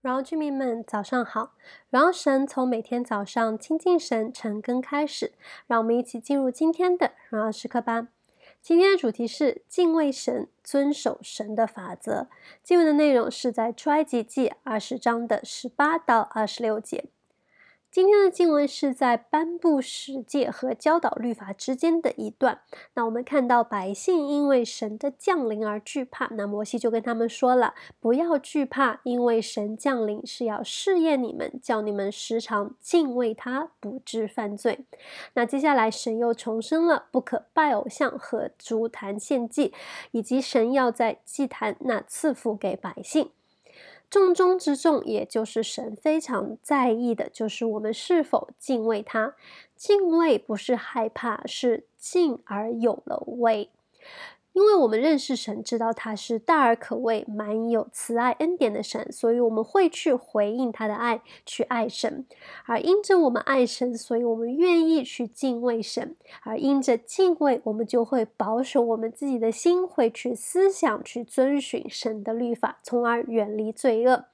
荣耀居民们，早上好！荣耀神从每天早上亲近神、晨更开始，让我们一起进入今天的荣耀时刻吧。今天的主题是敬畏神，遵守神的法则。经文的内容是在出埃及记二十章的十八到二十六节。今天的经文是在颁布十诫和教导律法之间的一段。那我们看到百姓因为神的降临而惧怕，那摩西就跟他们说了：不要惧怕，因为神降临是要试验你们，叫你们时常敬畏他，不致犯罪。那接下来神又重申了不可拜偶像和筑坛献祭，以及神要在祭坛那赐福给百姓。重中之重，也就是神非常在意的，就是我们是否敬畏他。敬畏不是害怕，是敬而有了畏。因为我们认识神，知道他是大而可畏、满有慈爱恩典的神，所以我们会去回应他的爱，去爱神。而因着我们爱神，所以我们愿意去敬畏神。而因着敬畏，我们就会保守我们自己的心，会去思想、去遵循神的律法，从而远离罪恶。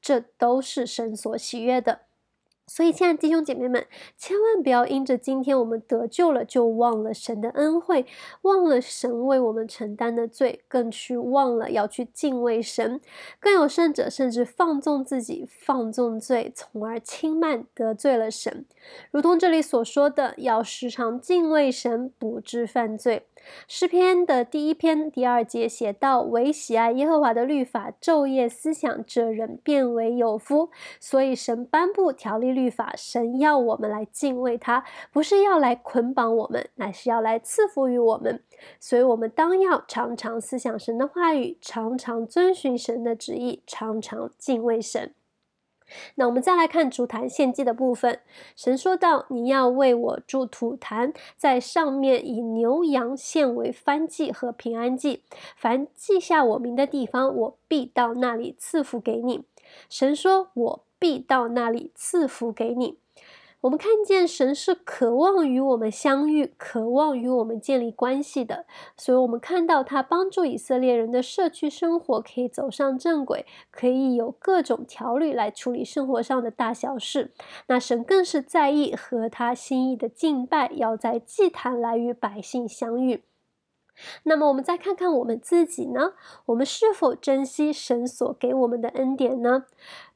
这都是神所喜悦的。所以，亲爱的弟兄姐妹们，千万不要因着今天我们得救了，就忘了神的恩惠，忘了神为我们承担的罪，更去忘了要去敬畏神。更有甚者，甚至放纵自己，放纵罪，从而轻慢得罪了神。如同这里所说的，要时常敬畏神，不致犯罪。诗篇的第一篇第二节写道：“唯喜爱耶和华的律法，昼夜思想，这人便为有福。”所以神颁布条例律法，神要我们来敬畏他，不是要来捆绑我们，乃是要来赐福于我们。所以，我们当要常常思想神的话语，常常遵循神的旨意，常常敬畏神。那我们再来看主坛献祭的部分。神说道：“你要为我筑土坛，在上面以牛羊献为燔祭和平安祭。凡记下我名的地方，我必到那里赐福给你。”神说：“我必到那里赐福给你。”我们看见神是渴望与我们相遇，渴望与我们建立关系的，所以我们看到他帮助以色列人的社区生活可以走上正轨，可以有各种条律来处理生活上的大小事。那神更是在意和他心意的敬拜，要在祭坛来与百姓相遇。那么我们再看看我们自己呢？我们是否珍惜神所给我们的恩典呢？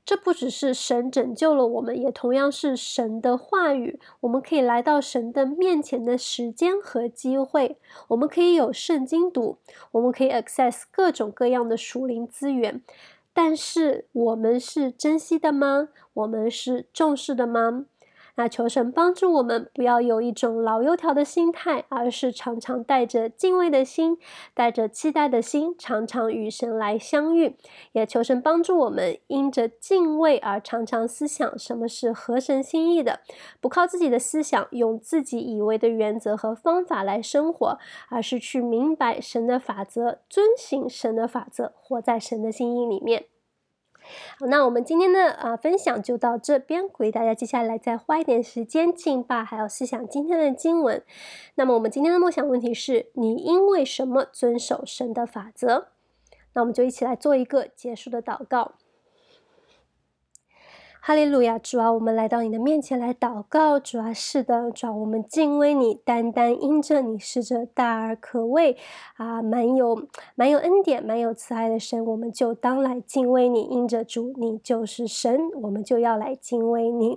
这不只是神拯救了我们，也同样是神的话语。我们可以来到神的面前的时间和机会，我们可以有圣经读，我们可以 access 各种各样的属灵资源。但是我们是珍惜的吗？我们是重视的吗？那求神帮助我们，不要有一种老油条的心态，而是常常带着敬畏的心，带着期待的心，常常与神来相遇。也求神帮助我们，因着敬畏而常常思想什么是合神心意的，不靠自己的思想，用自己以为的原则和方法来生活，而是去明白神的法则，遵行神的法则，活在神的心意里面。好，那我们今天的啊、分享就到这边，鼓励大家接下来再花一点时间静吧，还有思想今天的经文。那么我们今天的梦想问题是：你因为什么遵守神的法则？那我们就一起来做一个结束的祷告。哈利路亚，主啊，我们来到你的面前来祷告。主啊，是的，主啊，我们敬畏你，单单因着你是这大而可畏啊，满有满有恩典、满有慈爱的神，我们就当来敬畏你。因着主，你就是神，我们就要来敬畏你。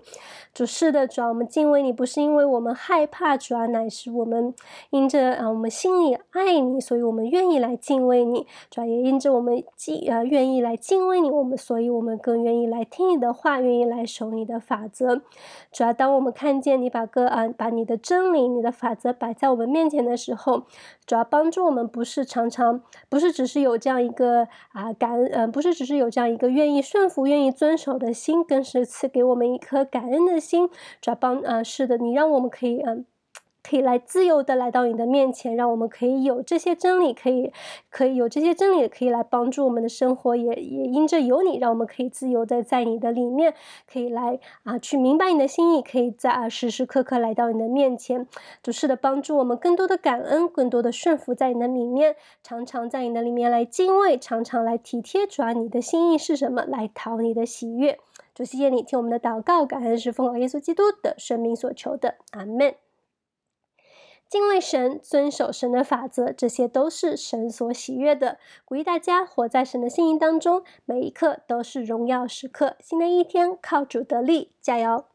主是的，主啊，我们敬畏你，不是因为我们害怕，主啊，乃是我们因着啊，我们心里爱你，所以我们愿意来敬畏你。主啊，也因着我们敬啊，愿意来敬畏你，我们所以我们更愿意来听你的话，愿意。来守你的法则，主要当我们看见你把个啊，把你的真理、你的法则摆在我们面前的时候，主要帮助我们，不是常常，不是只是有这样一个啊感恩，嗯，不是只是有这样一个愿意顺服、愿意遵守的心，更是赐给我们一颗感恩的心。主要帮啊，是的，你让我们可以嗯。可以来自由的来到你的面前，让我们可以有这些真理，可以可以有这些真理，可以来帮助我们的生活，也也因着有你，让我们可以自由的在你的里面，可以来啊去明白你的心意，可以在啊时时刻刻来到你的面前，主是的帮助我们更多的感恩，更多的顺服在你的里面，常常在你的里面来敬畏，常常来体贴，主啊，你的心意是什么，来讨你的喜悦。主谢谢你听我们的祷告，感恩是奉耶稣基督的生命所求的，阿门。敬畏神，遵守神的法则，这些都是神所喜悦的。鼓励大家活在神的心意当中，每一刻都是荣耀时刻。新的一天，靠主得力，加油！